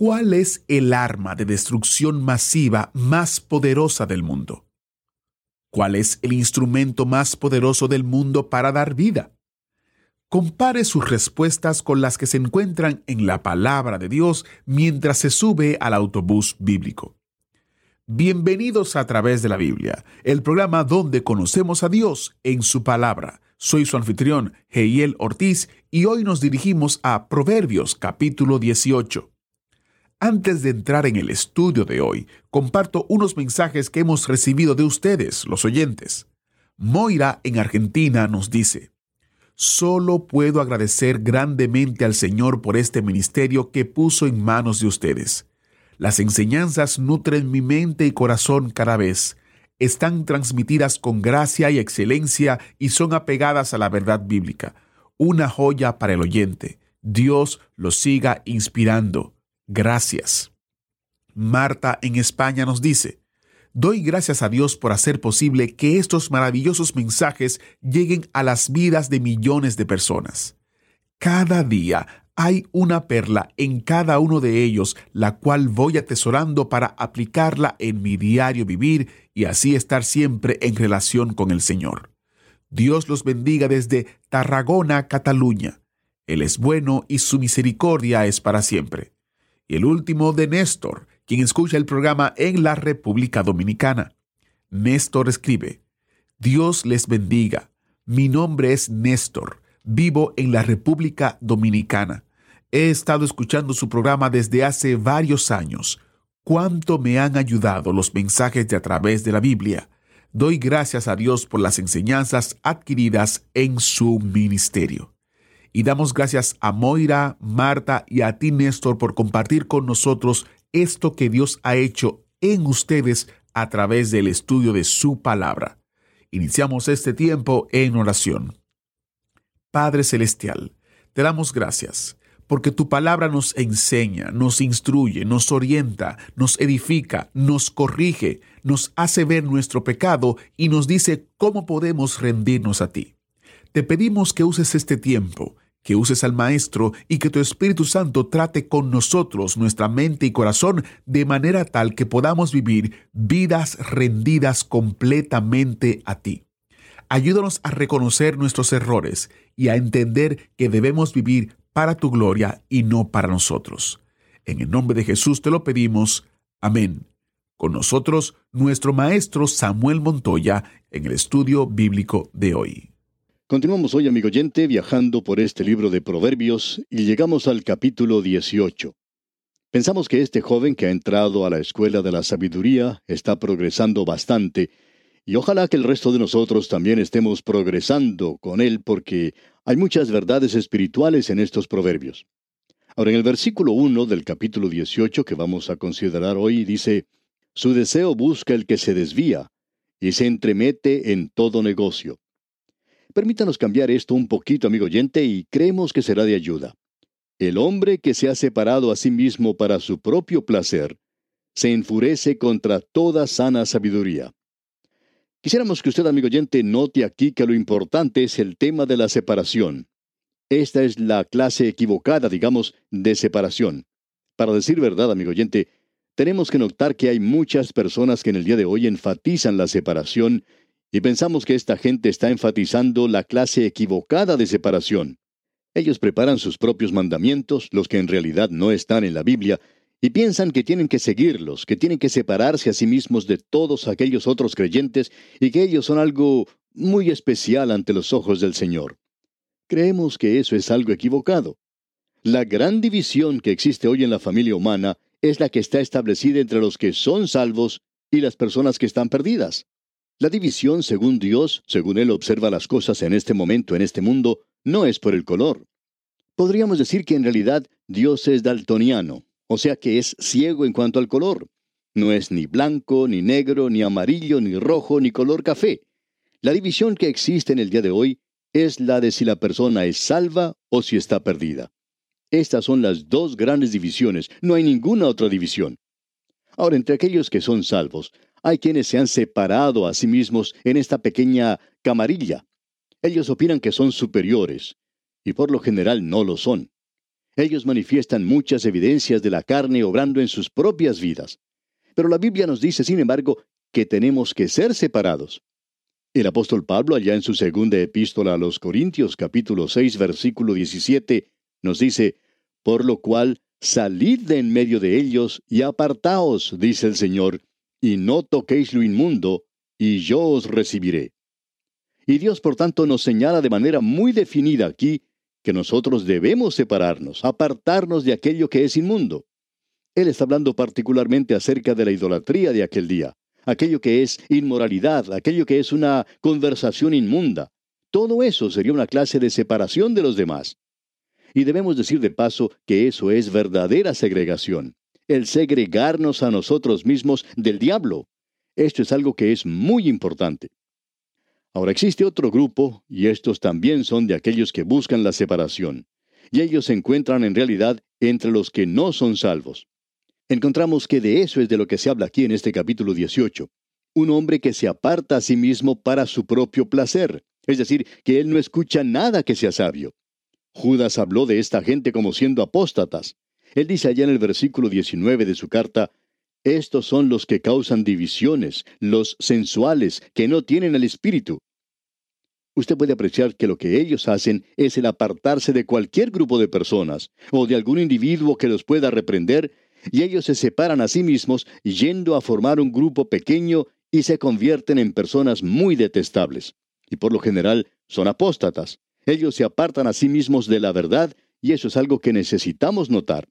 ¿Cuál es el arma de destrucción masiva más poderosa del mundo? ¿Cuál es el instrumento más poderoso del mundo para dar vida? Compare sus respuestas con las que se encuentran en la palabra de Dios mientras se sube al autobús bíblico. Bienvenidos a través de la Biblia, el programa donde conocemos a Dios en su palabra. Soy su anfitrión, Heiel Ortiz, y hoy nos dirigimos a Proverbios capítulo 18. Antes de entrar en el estudio de hoy, comparto unos mensajes que hemos recibido de ustedes, los oyentes. Moira en Argentina nos dice, Solo puedo agradecer grandemente al Señor por este ministerio que puso en manos de ustedes. Las enseñanzas nutren mi mente y corazón cada vez. Están transmitidas con gracia y excelencia y son apegadas a la verdad bíblica. Una joya para el oyente. Dios los siga inspirando. Gracias. Marta en España nos dice, Doy gracias a Dios por hacer posible que estos maravillosos mensajes lleguen a las vidas de millones de personas. Cada día hay una perla en cada uno de ellos, la cual voy atesorando para aplicarla en mi diario vivir y así estar siempre en relación con el Señor. Dios los bendiga desde Tarragona, Cataluña. Él es bueno y su misericordia es para siempre y el último de Néstor, quien escucha el programa en la República Dominicana. Néstor escribe, Dios les bendiga. Mi nombre es Néstor. Vivo en la República Dominicana. He estado escuchando su programa desde hace varios años. Cuánto me han ayudado los mensajes de a través de la Biblia. Doy gracias a Dios por las enseñanzas adquiridas en su ministerio. Y damos gracias a Moira, Marta y a ti, Néstor, por compartir con nosotros esto que Dios ha hecho en ustedes a través del estudio de su palabra. Iniciamos este tiempo en oración. Padre Celestial, te damos gracias porque tu palabra nos enseña, nos instruye, nos orienta, nos edifica, nos corrige, nos hace ver nuestro pecado y nos dice cómo podemos rendirnos a ti. Te pedimos que uses este tiempo, que uses al Maestro y que tu Espíritu Santo trate con nosotros, nuestra mente y corazón, de manera tal que podamos vivir vidas rendidas completamente a ti. Ayúdanos a reconocer nuestros errores y a entender que debemos vivir para tu gloria y no para nosotros. En el nombre de Jesús te lo pedimos. Amén. Con nosotros, nuestro maestro Samuel Montoya en el estudio bíblico de hoy. Continuamos hoy, amigo oyente, viajando por este libro de Proverbios y llegamos al capítulo 18. Pensamos que este joven que ha entrado a la escuela de la sabiduría está progresando bastante y ojalá que el resto de nosotros también estemos progresando con él porque hay muchas verdades espirituales en estos proverbios. Ahora, en el versículo 1 del capítulo 18 que vamos a considerar hoy dice, Su deseo busca el que se desvía y se entremete en todo negocio. Permítanos cambiar esto un poquito, amigo oyente, y creemos que será de ayuda. El hombre que se ha separado a sí mismo para su propio placer, se enfurece contra toda sana sabiduría. Quisiéramos que usted, amigo oyente, note aquí que lo importante es el tema de la separación. Esta es la clase equivocada, digamos, de separación. Para decir verdad, amigo oyente, tenemos que notar que hay muchas personas que en el día de hoy enfatizan la separación y pensamos que esta gente está enfatizando la clase equivocada de separación. Ellos preparan sus propios mandamientos, los que en realidad no están en la Biblia, y piensan que tienen que seguirlos, que tienen que separarse a sí mismos de todos aquellos otros creyentes y que ellos son algo muy especial ante los ojos del Señor. Creemos que eso es algo equivocado. La gran división que existe hoy en la familia humana es la que está establecida entre los que son salvos y las personas que están perdidas. La división según Dios, según Él observa las cosas en este momento, en este mundo, no es por el color. Podríamos decir que en realidad Dios es daltoniano, o sea que es ciego en cuanto al color. No es ni blanco, ni negro, ni amarillo, ni rojo, ni color café. La división que existe en el día de hoy es la de si la persona es salva o si está perdida. Estas son las dos grandes divisiones, no hay ninguna otra división. Ahora, entre aquellos que son salvos, hay quienes se han separado a sí mismos en esta pequeña camarilla. Ellos opinan que son superiores, y por lo general no lo son. Ellos manifiestan muchas evidencias de la carne obrando en sus propias vidas. Pero la Biblia nos dice, sin embargo, que tenemos que ser separados. El apóstol Pablo, allá en su segunda epístola a los Corintios, capítulo 6, versículo 17, nos dice, Por lo cual, salid de en medio de ellos y apartaos, dice el Señor, y no toquéis lo inmundo, y yo os recibiré. Y Dios, por tanto, nos señala de manera muy definida aquí que nosotros debemos separarnos, apartarnos de aquello que es inmundo. Él está hablando particularmente acerca de la idolatría de aquel día, aquello que es inmoralidad, aquello que es una conversación inmunda. Todo eso sería una clase de separación de los demás. Y debemos decir de paso que eso es verdadera segregación, el segregarnos a nosotros mismos del diablo. Esto es algo que es muy importante. Ahora existe otro grupo, y estos también son de aquellos que buscan la separación, y ellos se encuentran en realidad entre los que no son salvos. Encontramos que de eso es de lo que se habla aquí en este capítulo 18. Un hombre que se aparta a sí mismo para su propio placer, es decir, que él no escucha nada que sea sabio. Judas habló de esta gente como siendo apóstatas. Él dice allá en el versículo 19 de su carta, estos son los que causan divisiones, los sensuales, que no tienen el espíritu. Usted puede apreciar que lo que ellos hacen es el apartarse de cualquier grupo de personas o de algún individuo que los pueda reprender, y ellos se separan a sí mismos yendo a formar un grupo pequeño y se convierten en personas muy detestables. Y por lo general son apóstatas. Ellos se apartan a sí mismos de la verdad y eso es algo que necesitamos notar.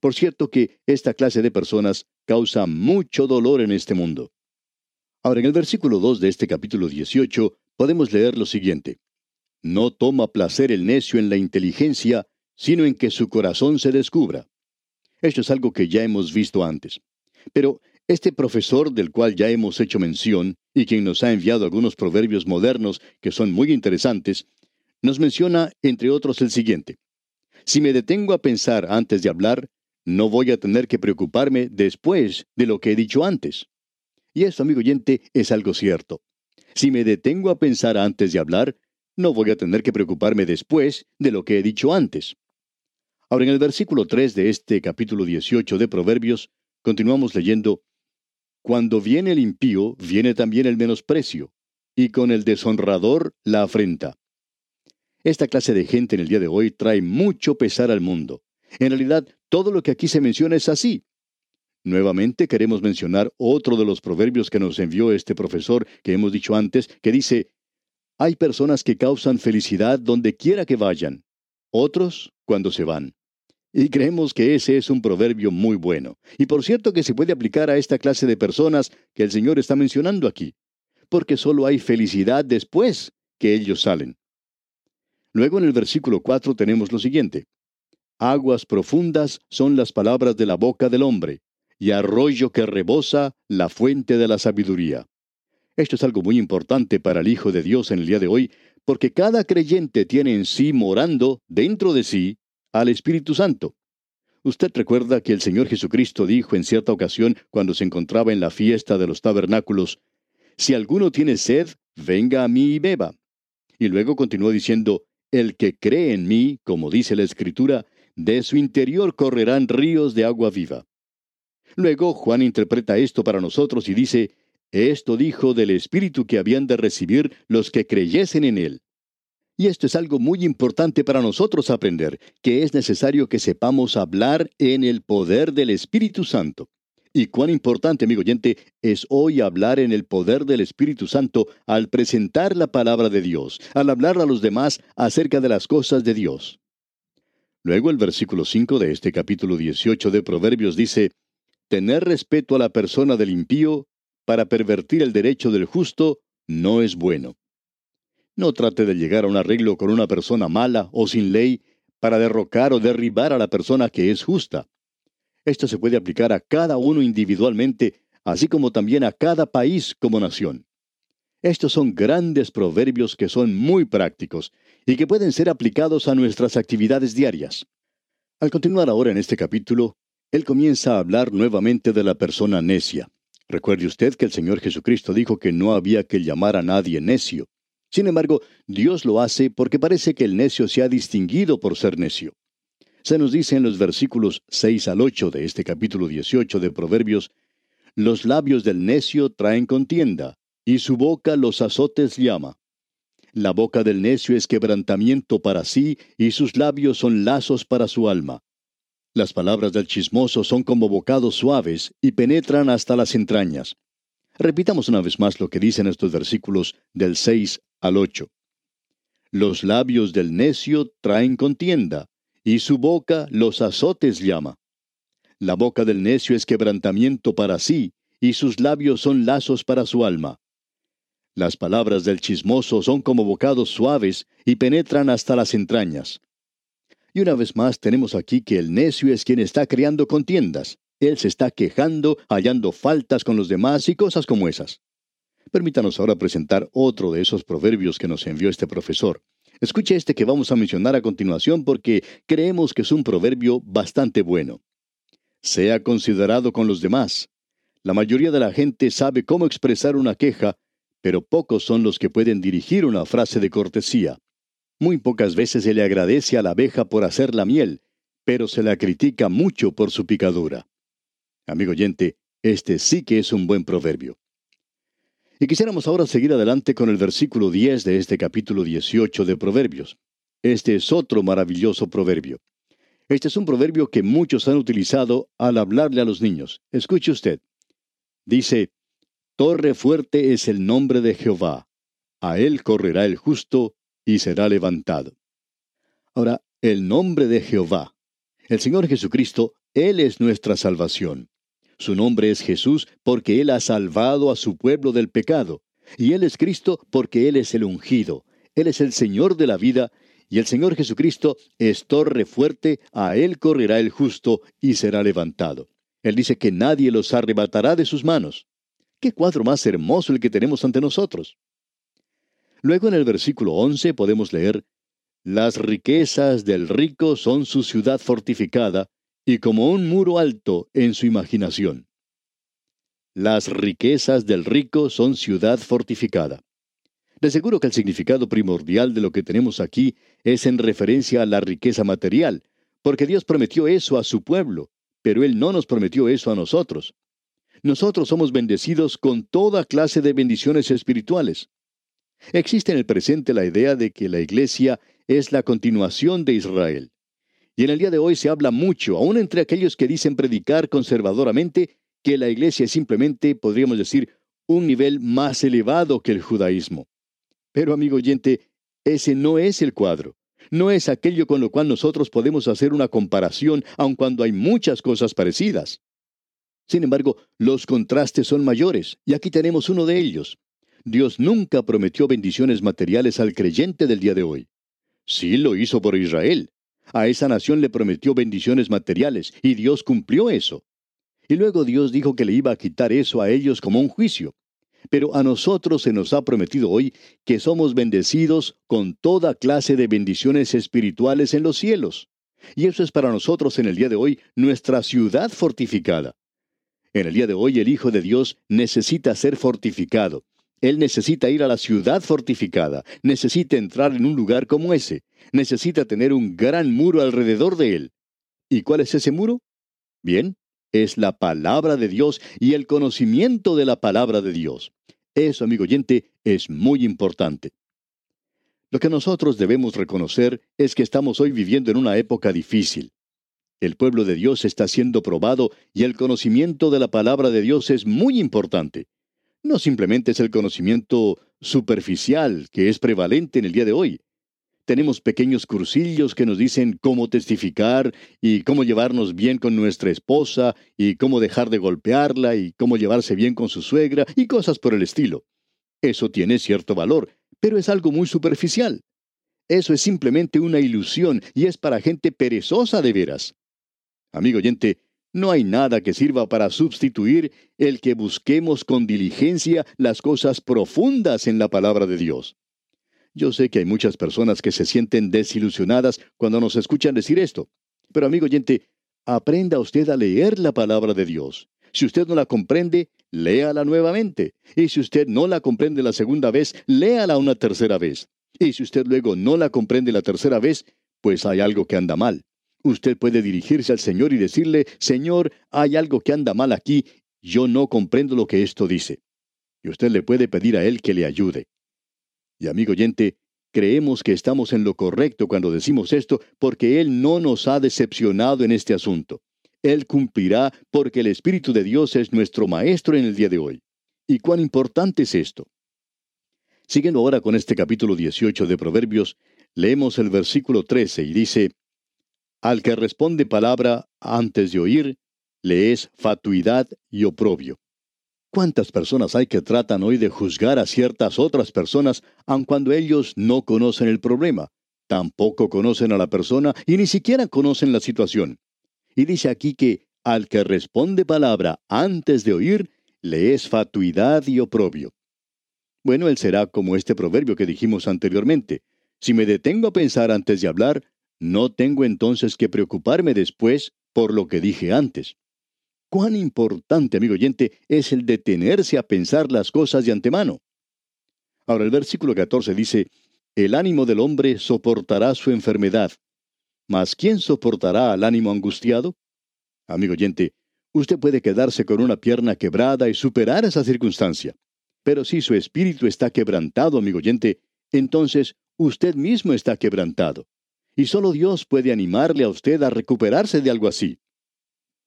Por cierto que esta clase de personas causa mucho dolor en este mundo. Ahora, en el versículo 2 de este capítulo 18 podemos leer lo siguiente. No toma placer el necio en la inteligencia, sino en que su corazón se descubra. Esto es algo que ya hemos visto antes. Pero este profesor del cual ya hemos hecho mención, y quien nos ha enviado algunos proverbios modernos que son muy interesantes, nos menciona, entre otros, el siguiente. Si me detengo a pensar antes de hablar, no voy a tener que preocuparme después de lo que he dicho antes. Y esto, amigo oyente, es algo cierto. Si me detengo a pensar antes de hablar, no voy a tener que preocuparme después de lo que he dicho antes. Ahora, en el versículo 3 de este capítulo 18 de Proverbios, continuamos leyendo, Cuando viene el impío, viene también el menosprecio, y con el deshonrador la afrenta. Esta clase de gente en el día de hoy trae mucho pesar al mundo. En realidad, todo lo que aquí se menciona es así. Nuevamente queremos mencionar otro de los proverbios que nos envió este profesor que hemos dicho antes, que dice, hay personas que causan felicidad donde quiera que vayan, otros cuando se van. Y creemos que ese es un proverbio muy bueno. Y por cierto que se puede aplicar a esta clase de personas que el Señor está mencionando aquí, porque solo hay felicidad después que ellos salen. Luego en el versículo 4 tenemos lo siguiente. Aguas profundas son las palabras de la boca del hombre, y arroyo que rebosa la fuente de la sabiduría. Esto es algo muy importante para el Hijo de Dios en el día de hoy, porque cada creyente tiene en sí morando, dentro de sí, al Espíritu Santo. Usted recuerda que el Señor Jesucristo dijo en cierta ocasión, cuando se encontraba en la fiesta de los tabernáculos, Si alguno tiene sed, venga a mí y beba. Y luego continuó diciendo, El que cree en mí, como dice la Escritura, de su interior correrán ríos de agua viva. Luego Juan interpreta esto para nosotros y dice, esto dijo del Espíritu que habían de recibir los que creyesen en él. Y esto es algo muy importante para nosotros aprender, que es necesario que sepamos hablar en el poder del Espíritu Santo. Y cuán importante, amigo oyente, es hoy hablar en el poder del Espíritu Santo al presentar la palabra de Dios, al hablar a los demás acerca de las cosas de Dios. Luego el versículo 5 de este capítulo 18 de Proverbios dice, Tener respeto a la persona del impío para pervertir el derecho del justo no es bueno. No trate de llegar a un arreglo con una persona mala o sin ley para derrocar o derribar a la persona que es justa. Esto se puede aplicar a cada uno individualmente, así como también a cada país como nación. Estos son grandes proverbios que son muy prácticos y que pueden ser aplicados a nuestras actividades diarias. Al continuar ahora en este capítulo, él comienza a hablar nuevamente de la persona necia. Recuerde usted que el Señor Jesucristo dijo que no había que llamar a nadie necio. Sin embargo, Dios lo hace porque parece que el necio se ha distinguido por ser necio. Se nos dice en los versículos 6 al 8 de este capítulo 18 de Proverbios, Los labios del necio traen contienda, y su boca los azotes llama. La boca del necio es quebrantamiento para sí, y sus labios son lazos para su alma. Las palabras del chismoso son como bocados suaves y penetran hasta las entrañas. Repitamos una vez más lo que dicen estos versículos del 6 al 8. Los labios del necio traen contienda, y su boca los azotes llama. La boca del necio es quebrantamiento para sí, y sus labios son lazos para su alma. Las palabras del chismoso son como bocados suaves y penetran hasta las entrañas. Y una vez más tenemos aquí que el necio es quien está creando contiendas. Él se está quejando, hallando faltas con los demás y cosas como esas. Permítanos ahora presentar otro de esos proverbios que nos envió este profesor. Escuche este que vamos a mencionar a continuación porque creemos que es un proverbio bastante bueno. Sea considerado con los demás. La mayoría de la gente sabe cómo expresar una queja, pero pocos son los que pueden dirigir una frase de cortesía. Muy pocas veces se le agradece a la abeja por hacer la miel, pero se la critica mucho por su picadura. Amigo oyente, este sí que es un buen proverbio. Y quisiéramos ahora seguir adelante con el versículo 10 de este capítulo 18 de Proverbios. Este es otro maravilloso proverbio. Este es un proverbio que muchos han utilizado al hablarle a los niños. Escuche usted. Dice, Torre fuerte es el nombre de Jehová. A él correrá el justo y será levantado. Ahora, el nombre de Jehová. El Señor Jesucristo, Él es nuestra salvación. Su nombre es Jesús porque Él ha salvado a su pueblo del pecado. Y Él es Cristo porque Él es el ungido. Él es el Señor de la vida y el Señor Jesucristo es torre fuerte, a Él correrá el justo y será levantado. Él dice que nadie los arrebatará de sus manos. ¿Qué cuadro más hermoso el que tenemos ante nosotros? Luego en el versículo 11 podemos leer, Las riquezas del rico son su ciudad fortificada, y como un muro alto en su imaginación. Las riquezas del rico son ciudad fortificada. De seguro que el significado primordial de lo que tenemos aquí es en referencia a la riqueza material, porque Dios prometió eso a su pueblo, pero Él no nos prometió eso a nosotros. Nosotros somos bendecidos con toda clase de bendiciones espirituales. Existe en el presente la idea de que la Iglesia es la continuación de Israel. Y en el día de hoy se habla mucho, aún entre aquellos que dicen predicar conservadoramente, que la Iglesia es simplemente, podríamos decir, un nivel más elevado que el judaísmo. Pero, amigo oyente, ese no es el cuadro. No es aquello con lo cual nosotros podemos hacer una comparación, aun cuando hay muchas cosas parecidas. Sin embargo, los contrastes son mayores, y aquí tenemos uno de ellos. Dios nunca prometió bendiciones materiales al creyente del día de hoy. Sí lo hizo por Israel. A esa nación le prometió bendiciones materiales y Dios cumplió eso. Y luego Dios dijo que le iba a quitar eso a ellos como un juicio. Pero a nosotros se nos ha prometido hoy que somos bendecidos con toda clase de bendiciones espirituales en los cielos. Y eso es para nosotros en el día de hoy nuestra ciudad fortificada. En el día de hoy el Hijo de Dios necesita ser fortificado. Él necesita ir a la ciudad fortificada, necesita entrar en un lugar como ese, necesita tener un gran muro alrededor de él. ¿Y cuál es ese muro? Bien, es la palabra de Dios y el conocimiento de la palabra de Dios. Eso, amigo oyente, es muy importante. Lo que nosotros debemos reconocer es que estamos hoy viviendo en una época difícil. El pueblo de Dios está siendo probado y el conocimiento de la palabra de Dios es muy importante no simplemente es el conocimiento superficial que es prevalente en el día de hoy. Tenemos pequeños cursillos que nos dicen cómo testificar y cómo llevarnos bien con nuestra esposa y cómo dejar de golpearla y cómo llevarse bien con su suegra y cosas por el estilo. Eso tiene cierto valor, pero es algo muy superficial. Eso es simplemente una ilusión y es para gente perezosa de veras. Amigo oyente, no hay nada que sirva para sustituir el que busquemos con diligencia las cosas profundas en la palabra de Dios. Yo sé que hay muchas personas que se sienten desilusionadas cuando nos escuchan decir esto. Pero amigo oyente, aprenda usted a leer la palabra de Dios. Si usted no la comprende, léala nuevamente. Y si usted no la comprende la segunda vez, léala una tercera vez. Y si usted luego no la comprende la tercera vez, pues hay algo que anda mal. Usted puede dirigirse al Señor y decirle, Señor, hay algo que anda mal aquí, yo no comprendo lo que esto dice. Y usted le puede pedir a Él que le ayude. Y amigo oyente, creemos que estamos en lo correcto cuando decimos esto porque Él no nos ha decepcionado en este asunto. Él cumplirá porque el Espíritu de Dios es nuestro Maestro en el día de hoy. ¿Y cuán importante es esto? Siguiendo ahora con este capítulo 18 de Proverbios, leemos el versículo 13 y dice, Al que responde palabra antes de oír, le es fatuidad y oprobio. ¿Cuántas personas hay que tratan hoy de juzgar a ciertas otras personas aun cuando ellos no conocen el problema? Tampoco conocen a la persona y ni siquiera conocen la situación. Y dice aquí que al que responde palabra antes de oír, le es fatuidad y oprobio. Bueno, él será como este proverbio que dijimos anteriormente. Si me detengo a pensar antes de hablar, no tengo entonces que preocuparme después por lo que dije antes. Cuán importante, amigo oyente, es el detenerse a pensar las cosas de antemano. Ahora el versículo 14 dice, El ánimo del hombre soportará su enfermedad, mas ¿quién soportará al ánimo angustiado? Amigo oyente, usted puede quedarse con una pierna quebrada y superar esa circunstancia. Pero si su espíritu está quebrantado, amigo oyente, entonces usted mismo está quebrantado. Y solo Dios puede animarle a usted a recuperarse de algo así.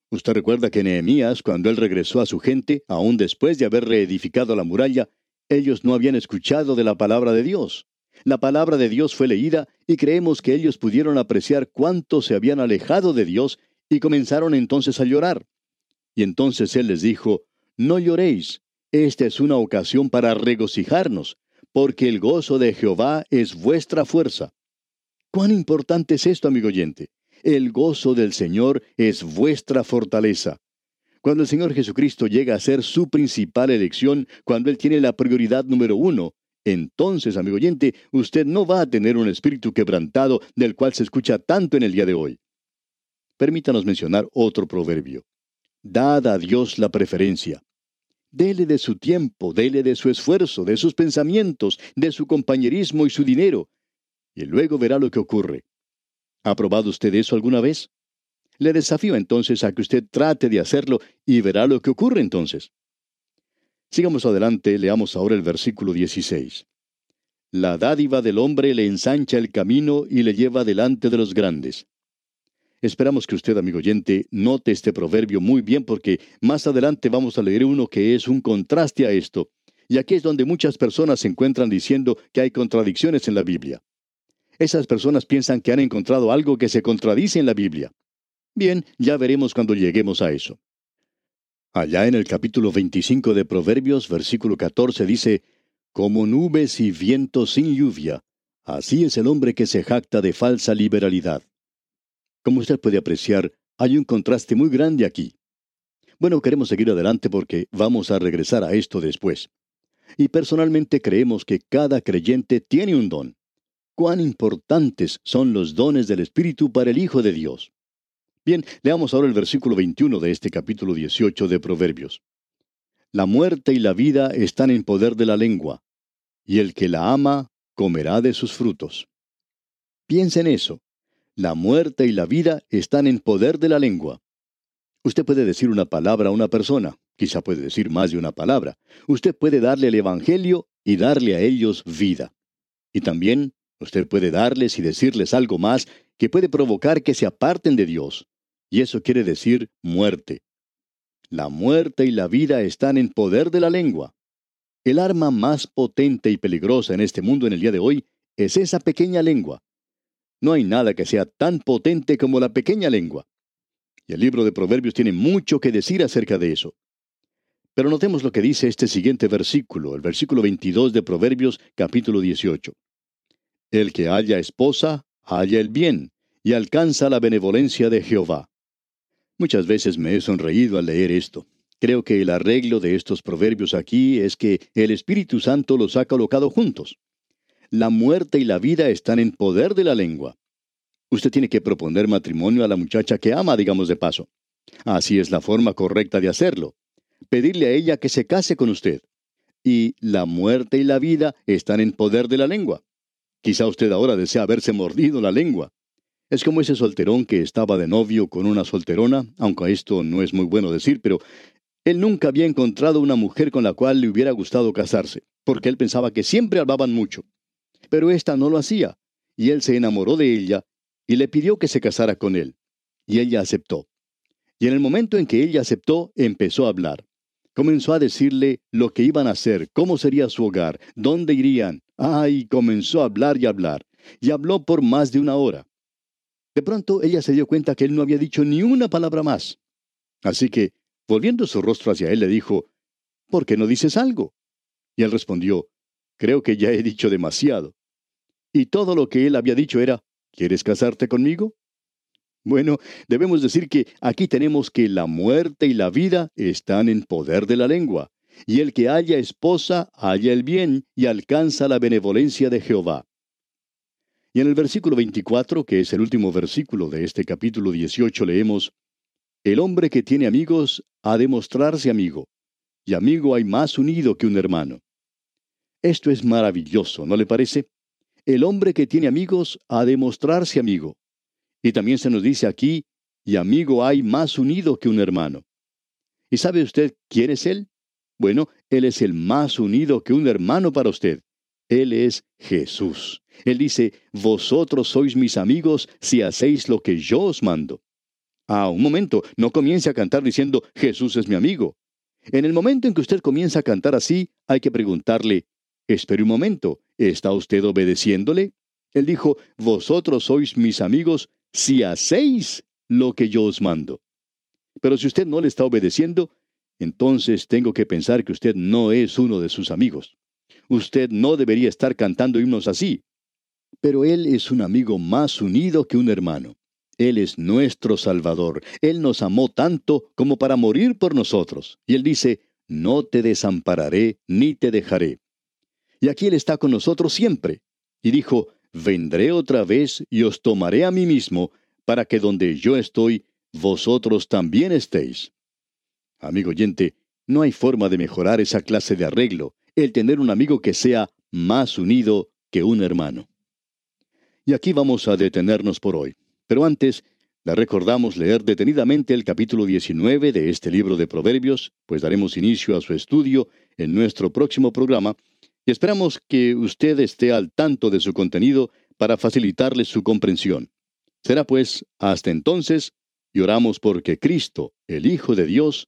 Usted recuerda que Nehemías, cuando él regresó a su gente, aún después de haber reedificado la muralla, ellos no habían escuchado de la palabra de Dios. La palabra de Dios fue leída y creemos que ellos pudieron apreciar cuánto se habían alejado de Dios y comenzaron entonces a llorar. Y entonces él les dijo, No lloréis, esta es una ocasión para regocijarnos, porque el gozo de Jehová es vuestra fuerza. ¿Cuán importante es esto, amigo oyente? El gozo del Señor es vuestra fortaleza. Cuando el Señor Jesucristo llega a ser su principal elección, cuando Él tiene la prioridad número uno, entonces, amigo oyente, usted no va a tener un espíritu quebrantado del cual se escucha tanto en el día de hoy. Permítanos mencionar otro proverbio. Dad a Dios la preferencia. Dele de su tiempo, dele de su esfuerzo, de sus pensamientos, de su compañerismo y su dinero, y luego verá lo que ocurre. ¿Ha probado usted eso alguna vez? Le desafío entonces a que usted trate de hacerlo y verá lo que ocurre entonces. Sigamos adelante, leamos ahora el versículo 16. La dádiva del hombre le ensancha el camino y le lleva delante de los grandes. Esperamos que usted, amigo oyente, note este proverbio muy bien porque más adelante vamos a leer uno que es un contraste a esto. Y aquí es donde muchas personas se encuentran diciendo que hay contradicciones en la Biblia. Esas personas piensan que han encontrado algo que se contradice en la Biblia. Bien, ya veremos cuando lleguemos a eso. Allá en el capítulo 25 de Proverbios, versículo 14 dice, Como nubes y viento sin lluvia, así es el hombre que se jacta de falsa liberalidad. Como usted puede apreciar, hay un contraste muy grande aquí. Bueno, queremos seguir adelante porque vamos a regresar a esto después. Y personalmente creemos que cada creyente tiene un don. Cuán importantes son los dones del Espíritu para el Hijo de Dios. Bien, leamos ahora el versículo 21 de este capítulo 18 de Proverbios. La muerte y la vida están en poder de la lengua, y el que la ama comerá de sus frutos. Piensa en eso. La muerte y la vida están en poder de la lengua. Usted puede decir una palabra a una persona, quizá puede decir más de una palabra. Usted puede darle el Evangelio y darle a ellos vida. Y también usted puede darles y decirles algo más que puede provocar que se aparten de Dios. Y eso quiere decir muerte. La muerte y la vida están en poder de la lengua. El arma más potente y peligrosa en este mundo en el día de hoy es esa pequeña lengua. No hay nada que sea tan potente como la pequeña lengua. Y el libro de Proverbios tiene mucho que decir acerca de eso. Pero notemos lo que dice este siguiente versículo, el versículo 22 de Proverbios capítulo 18. El que haya esposa, halla el bien, y alcanza la benevolencia de Jehová. Muchas veces me he sonreído al leer esto. Creo que el arreglo de estos proverbios aquí es que el Espíritu Santo los ha colocado juntos. La muerte y la vida están en poder de la lengua. Usted tiene que proponer matrimonio a la muchacha que ama, digamos de paso. Así es la forma correcta de hacerlo. Pedirle a ella que se case con usted. Y la muerte y la vida están en poder de la lengua. Quizá usted ahora desea haberse mordido la lengua. Es como ese solterón que estaba de novio con una solterona, aunque esto no es muy bueno decir, pero él nunca había encontrado una mujer con la cual le hubiera gustado casarse, porque él pensaba que siempre hablaban mucho. Pero ésta no lo hacía, y él se enamoró de ella y le pidió que se casara con él. Y ella aceptó. Y en el momento en que ella aceptó, empezó a hablar. Comenzó a decirle lo que iban a hacer, cómo sería su hogar, dónde irían. Ay, comenzó a hablar y hablar. Y habló por más de una hora. De pronto ella se dio cuenta que él no había dicho ni una palabra más. Así que, volviendo su rostro hacia él, le dijo, ¿Por qué no dices algo? Y él respondió, Creo que ya he dicho demasiado. Y todo lo que él había dicho era, ¿Quieres casarte conmigo? Bueno, debemos decir que aquí tenemos que la muerte y la vida están en poder de la lengua, y el que haya esposa halla el bien y alcanza la benevolencia de Jehová. Y en el versículo 24, que es el último versículo de este capítulo 18, leemos, El hombre que tiene amigos ha de mostrarse amigo, y amigo hay más unido que un hermano. Esto es maravilloso, ¿no le parece? El hombre que tiene amigos ha de mostrarse amigo. Y también se nos dice aquí, y amigo hay más unido que un hermano. ¿Y sabe usted quién es él? Bueno, él es el más unido que un hermano para usted. Él es Jesús. Él dice, vosotros sois mis amigos si hacéis lo que yo os mando. Ah, un momento, no comience a cantar diciendo, Jesús es mi amigo. En el momento en que usted comienza a cantar así, hay que preguntarle, espere un momento, ¿está usted obedeciéndole? Él dijo, vosotros sois mis amigos si hacéis lo que yo os mando. Pero si usted no le está obedeciendo, entonces tengo que pensar que usted no es uno de sus amigos. Usted no debería estar cantando himnos así. Pero Él es un amigo más unido que un hermano. Él es nuestro Salvador. Él nos amó tanto como para morir por nosotros. Y Él dice, no te desampararé ni te dejaré. Y aquí Él está con nosotros siempre. Y dijo, vendré otra vez y os tomaré a mí mismo, para que donde yo estoy, vosotros también estéis. Amigo oyente, no hay forma de mejorar esa clase de arreglo, el tener un amigo que sea más unido que un hermano. Y aquí vamos a detenernos por hoy. Pero antes, le recordamos leer detenidamente el capítulo 19 de este libro de Proverbios, pues daremos inicio a su estudio en nuestro próximo programa, y esperamos que usted esté al tanto de su contenido para facilitarle su comprensión. Será pues hasta entonces, y oramos porque Cristo, el Hijo de Dios,